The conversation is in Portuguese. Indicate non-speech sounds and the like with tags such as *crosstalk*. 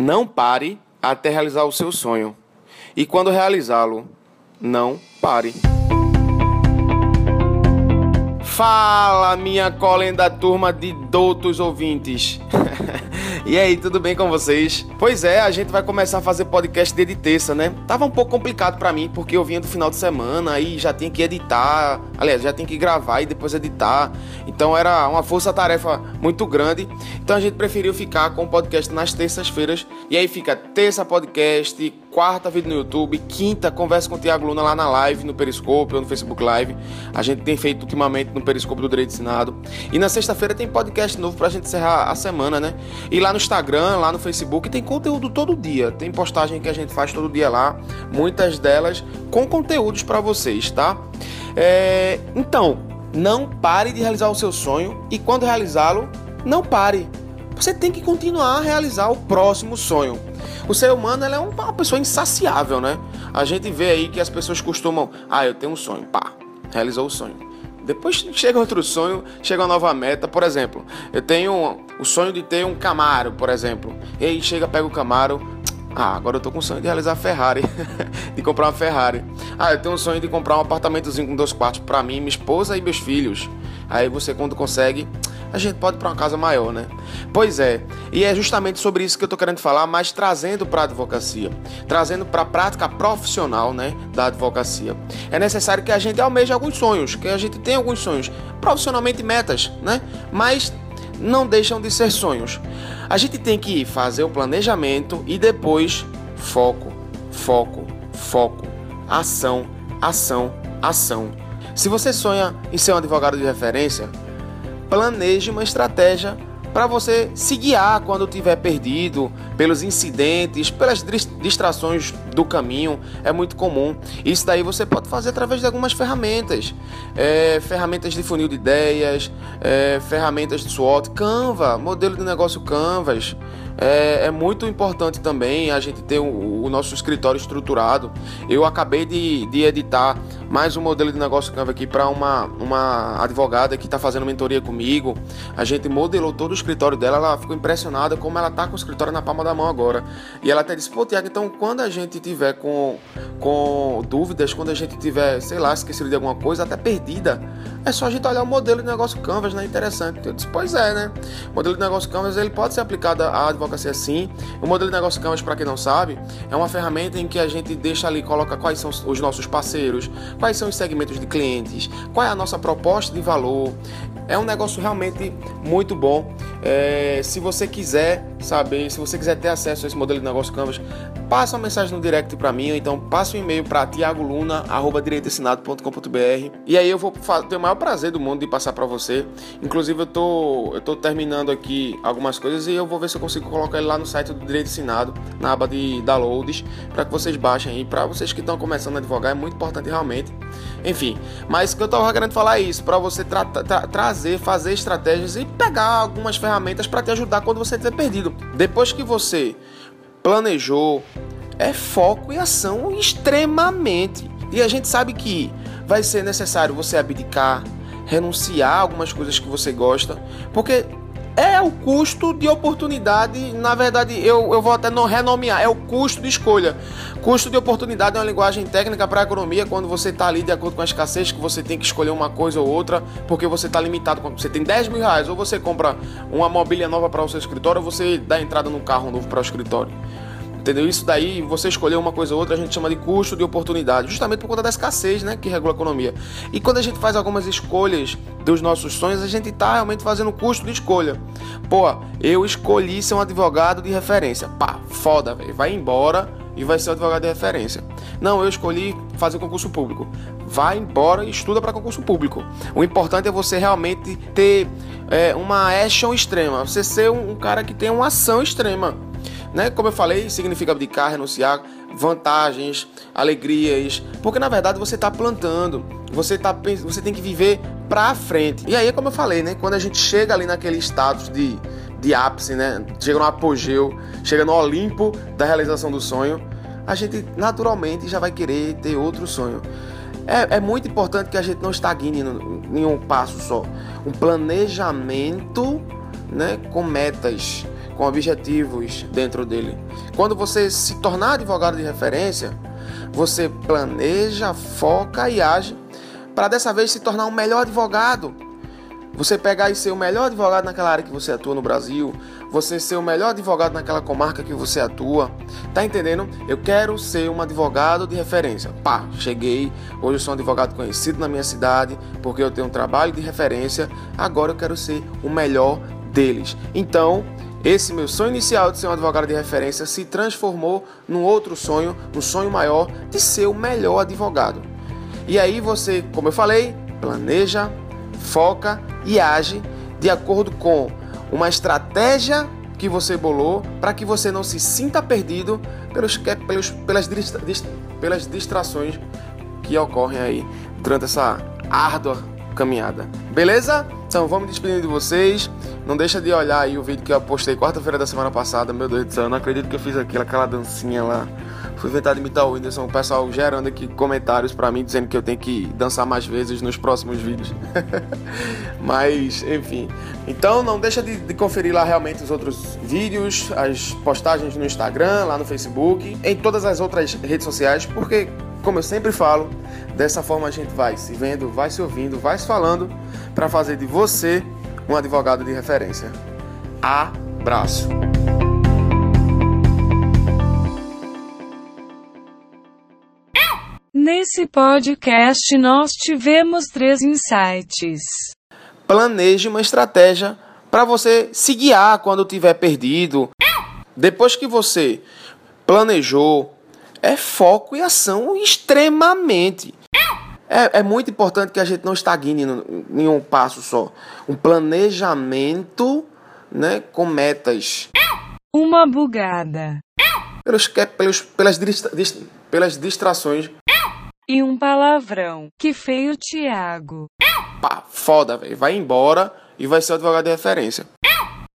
Não pare até realizar o seu sonho. E quando realizá-lo, não pare. Fala, minha colenda turma de doutos ouvintes. *laughs* E aí, tudo bem com vocês? Pois é, a gente vai começar a fazer podcast de terça, né? Tava um pouco complicado para mim, porque eu vinha do final de semana e já tinha que editar, aliás, já tinha que gravar e depois editar. Então era uma força-tarefa muito grande. Então a gente preferiu ficar com o podcast nas terças-feiras. E aí fica terça podcast, quarta vídeo no YouTube, quinta conversa com o Tiago Luna lá na live, no Periscope ou no Facebook Live. A gente tem feito ultimamente no Periscope do Direito Ensinado. E na sexta-feira tem podcast novo pra gente encerrar a semana, né? E lá no Instagram, lá no Facebook, tem conteúdo todo dia. Tem postagem que a gente faz todo dia lá, muitas delas com conteúdos para vocês, tá? É... Então, não pare de realizar o seu sonho e quando realizá-lo, não pare. Você tem que continuar a realizar o próximo sonho. O ser humano é uma pessoa insaciável, né? A gente vê aí que as pessoas costumam, ah, eu tenho um sonho, pá, realizou o sonho. Depois chega outro sonho, chega uma nova meta. Por exemplo, eu tenho o sonho de ter um Camaro, por exemplo. E aí chega, pega o Camaro. Ah, agora eu tô com o sonho de realizar a Ferrari, *laughs* de comprar uma Ferrari. Ah, eu tenho um sonho de comprar um apartamentozinho com dois quartos para mim, minha esposa e meus filhos. Aí você quando consegue, a gente pode ir para uma casa maior, né? Pois é, e é justamente sobre isso que eu estou querendo falar, mas trazendo para a advocacia, trazendo para a prática profissional, né, da advocacia. É necessário que a gente almeje alguns sonhos, que a gente tenha alguns sonhos, profissionalmente metas, né? Mas não deixam de ser sonhos. A gente tem que fazer o planejamento e depois foco, foco, foco, ação, ação, ação. Se você sonha em ser um advogado de referência, planeje uma estratégia para você se guiar quando estiver perdido, pelos incidentes, pelas distrações do caminho, é muito comum. Isso daí você pode fazer através de algumas ferramentas, é, ferramentas de funil de ideias, é, ferramentas de SWOT, Canva, modelo de negócio Canvas. É, é, muito importante também a gente ter o, o, nosso escritório estruturado. Eu acabei de, de editar mais um modelo de negócio Canva aqui para uma, uma advogada que está fazendo mentoria comigo. A gente modelou todo o escritório dela, ela ficou impressionada como ela tá com o escritório na palma da mão agora. E ela até disse: Pô, Tiago, então quando a gente tiver com, com dúvidas, quando a gente tiver, sei lá, esquecido de alguma coisa, até perdida, é só a gente olhar o modelo de negócio Canvas, né? Interessante. Eu disse: Pois é, né? O modelo de negócio Canvas ele pode ser aplicado à advocacia sim. O modelo de negócio Canvas, para quem não sabe, é uma ferramenta em que a gente deixa ali, coloca quais são os nossos parceiros, quais são os segmentos de clientes, qual é a nossa proposta de valor. É um negócio realmente muito bom. É, se você quiser saber, se você quiser ter acesso a esse modelo de negócio Canvas, passa uma mensagem no direct para mim, ou então passa um e-mail para tiagoluna@direitoensinado.com.br e aí eu vou ter o maior prazer do mundo de passar para você. Inclusive eu tô eu tô terminando aqui algumas coisas e eu vou ver se eu consigo colocar ele lá no site do Direito Ensinado, na aba de downloads, para que vocês baixem aí, para vocês que estão começando a advogar, é muito importante realmente. Enfim, mas que eu tava querendo falar é isso, para você tra tra trazer, fazer estratégias e pegar algumas ferramentas para te ajudar quando você estiver perdido. Depois que você planejou, é foco e ação extremamente. E a gente sabe que vai ser necessário você abdicar, renunciar a algumas coisas que você gosta, porque é o custo de oportunidade, na verdade, eu, eu vou até não renomear, é o custo de escolha. Custo de oportunidade é uma linguagem técnica para a economia, quando você está ali de acordo com a escassez, que você tem que escolher uma coisa ou outra, porque você está limitado. Você tem 10 mil reais, ou você compra uma mobília nova para o seu escritório, ou você dá entrada num carro novo para o escritório. Entendeu? Isso daí, você escolher uma coisa ou outra, a gente chama de custo de oportunidade, justamente por conta da escassez, né, que regula a economia. E quando a gente faz algumas escolhas dos nossos sonhos, a gente está realmente fazendo custo de escolha. Pô, eu escolhi ser um advogado de referência. Pá, foda, velho. Vai embora e vai ser um advogado de referência. Não, eu escolhi fazer concurso público. Vai embora e estuda para concurso público. O importante é você realmente ter é, uma action extrema, você ser um, um cara que tem uma ação extrema. Né? Como eu falei, significa abdicar, renunciar, vantagens, alegrias, porque na verdade você está plantando, você, tá, você tem que viver para frente. E aí, como eu falei, né? quando a gente chega ali naquele status de, de ápice, né? chega no apogeu, chega no Olimpo da realização do sonho, a gente naturalmente já vai querer ter outro sonho. É, é muito importante que a gente não estagne em um passo só. Um planejamento né, com metas com objetivos dentro dele. quando você se tornar advogado de referência, você planeja, foca e age para dessa vez se tornar um melhor advogado. Você pegar e ser o melhor advogado naquela área que você atua no Brasil, você ser o melhor advogado naquela comarca que você atua. Tá entendendo? Eu quero ser um advogado de referência. Pá, cheguei. Hoje eu sou um advogado conhecido na minha cidade, porque eu tenho um trabalho de referência. Agora eu quero ser o melhor deles. Então, esse meu sonho inicial de ser um advogado de referência se transformou num outro sonho, um sonho maior de ser o melhor advogado. E aí você, como eu falei, planeja, foca e age de acordo com uma estratégia que você bolou para que você não se sinta perdido pelos, pelos, pelas, pelas distrações que ocorrem aí durante essa árdua caminhada. Beleza? Então vamos despedindo de vocês. Não deixa de olhar aí o vídeo que eu postei quarta-feira da semana passada. Meu Deus do céu, eu não acredito que eu fiz aquilo, aquela dancinha lá. Fui inventar de imitar o Whindersson, o pessoal gerando aqui comentários para mim dizendo que eu tenho que dançar mais vezes nos próximos vídeos. *laughs* Mas, enfim. Então não deixa de, de, conferir lá realmente os outros vídeos, as postagens no Instagram, lá no Facebook, em todas as outras redes sociais, porque, como eu sempre falo, dessa forma a gente vai se vendo, vai se ouvindo, vai se falando para fazer de você um advogado de referência. Abraço! Nesse podcast nós tivemos três insights. Planeje uma estratégia para você se guiar quando estiver perdido. Depois que você planejou, é foco e ação extremamente. É, é muito importante que a gente não estagne em um passo só. Um planejamento né, com metas. Uma bugada. Pelos, pelos, pelas, pelas distrações e um palavrão. Que feio, Tiago. Pá, foda, velho. Vai embora e vai ser o advogado de referência.